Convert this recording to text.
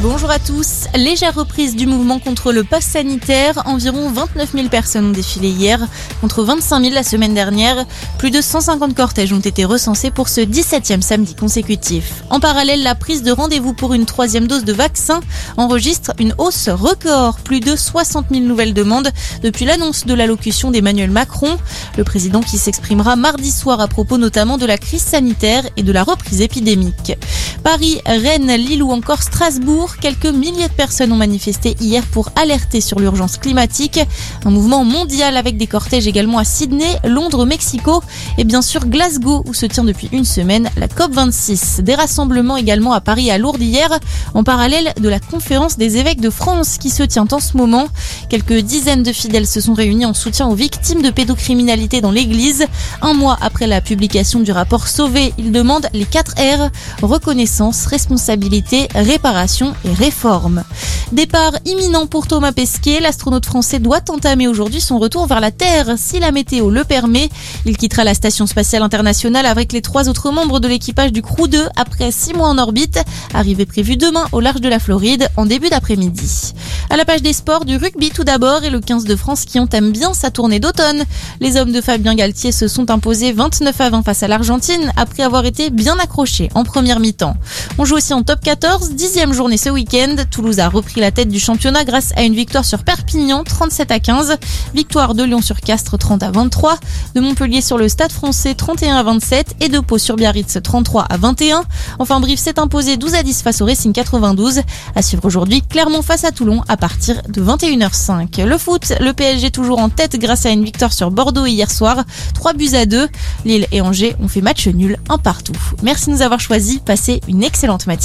Bonjour à tous. Légère reprise du mouvement contre le pass sanitaire. Environ 29 000 personnes ont défilé hier, contre 25 000 la semaine dernière. Plus de 150 cortèges ont été recensés pour ce 17e samedi consécutif. En parallèle, la prise de rendez-vous pour une troisième dose de vaccin enregistre une hausse record. Plus de 60 000 nouvelles demandes depuis l'annonce de l'allocution d'Emmanuel Macron. Le président qui s'exprimera mardi soir à propos notamment de la crise sanitaire et de la reprise épidémique. Paris, Rennes, Lille ou encore Strasbourg, quelques milliers de personnes ont manifesté hier pour alerter sur l'urgence climatique. Un mouvement mondial avec des cortèges également à Sydney, Londres, Mexico et bien sûr Glasgow où se tient depuis une semaine la COP26. Des rassemblements également à Paris à Lourdes hier en parallèle de la conférence des évêques de France qui se tient en ce moment. Quelques dizaines de fidèles se sont réunis en soutien aux victimes de pédocriminalité dans l'église. Un mois après la publication du rapport Sauvé, ils demandent les 4 R, reconnaissance, responsabilité, réparation et réforme. Départ imminent pour Thomas Pesquet, l'astronaute français doit entamer aujourd'hui son retour vers la Terre si la météo le permet. Il quittera la station spatiale internationale avec les trois autres membres de l'équipage du Crew 2 après six mois en orbite, arrivée prévue demain au large de la Floride en début d'après-midi. À la page des sports, du rugby tout d'abord et le 15 de France qui entame bien sa tournée d'automne. Les hommes de Fabien Galtier se sont imposés 29 à 20 face à l'Argentine après avoir été bien accrochés en première mi-temps. On joue aussi en top 14, dixième journée week-end. Toulouse a repris la tête du championnat grâce à une victoire sur Perpignan 37 à 15, victoire de Lyon sur Castres 30 à 23, de Montpellier sur le Stade français 31 à 27 et de Pau sur Biarritz 33 à 21. Enfin Brive s'est imposé 12 à 10 face au Racing 92. À suivre aujourd'hui Clermont face à Toulon à partir de 21h05. Le foot, le PSG toujours en tête grâce à une victoire sur Bordeaux hier soir, 3 buts à 2. Lille et Angers ont fait match nul un partout. Merci de nous avoir choisis, passez une excellente matinée.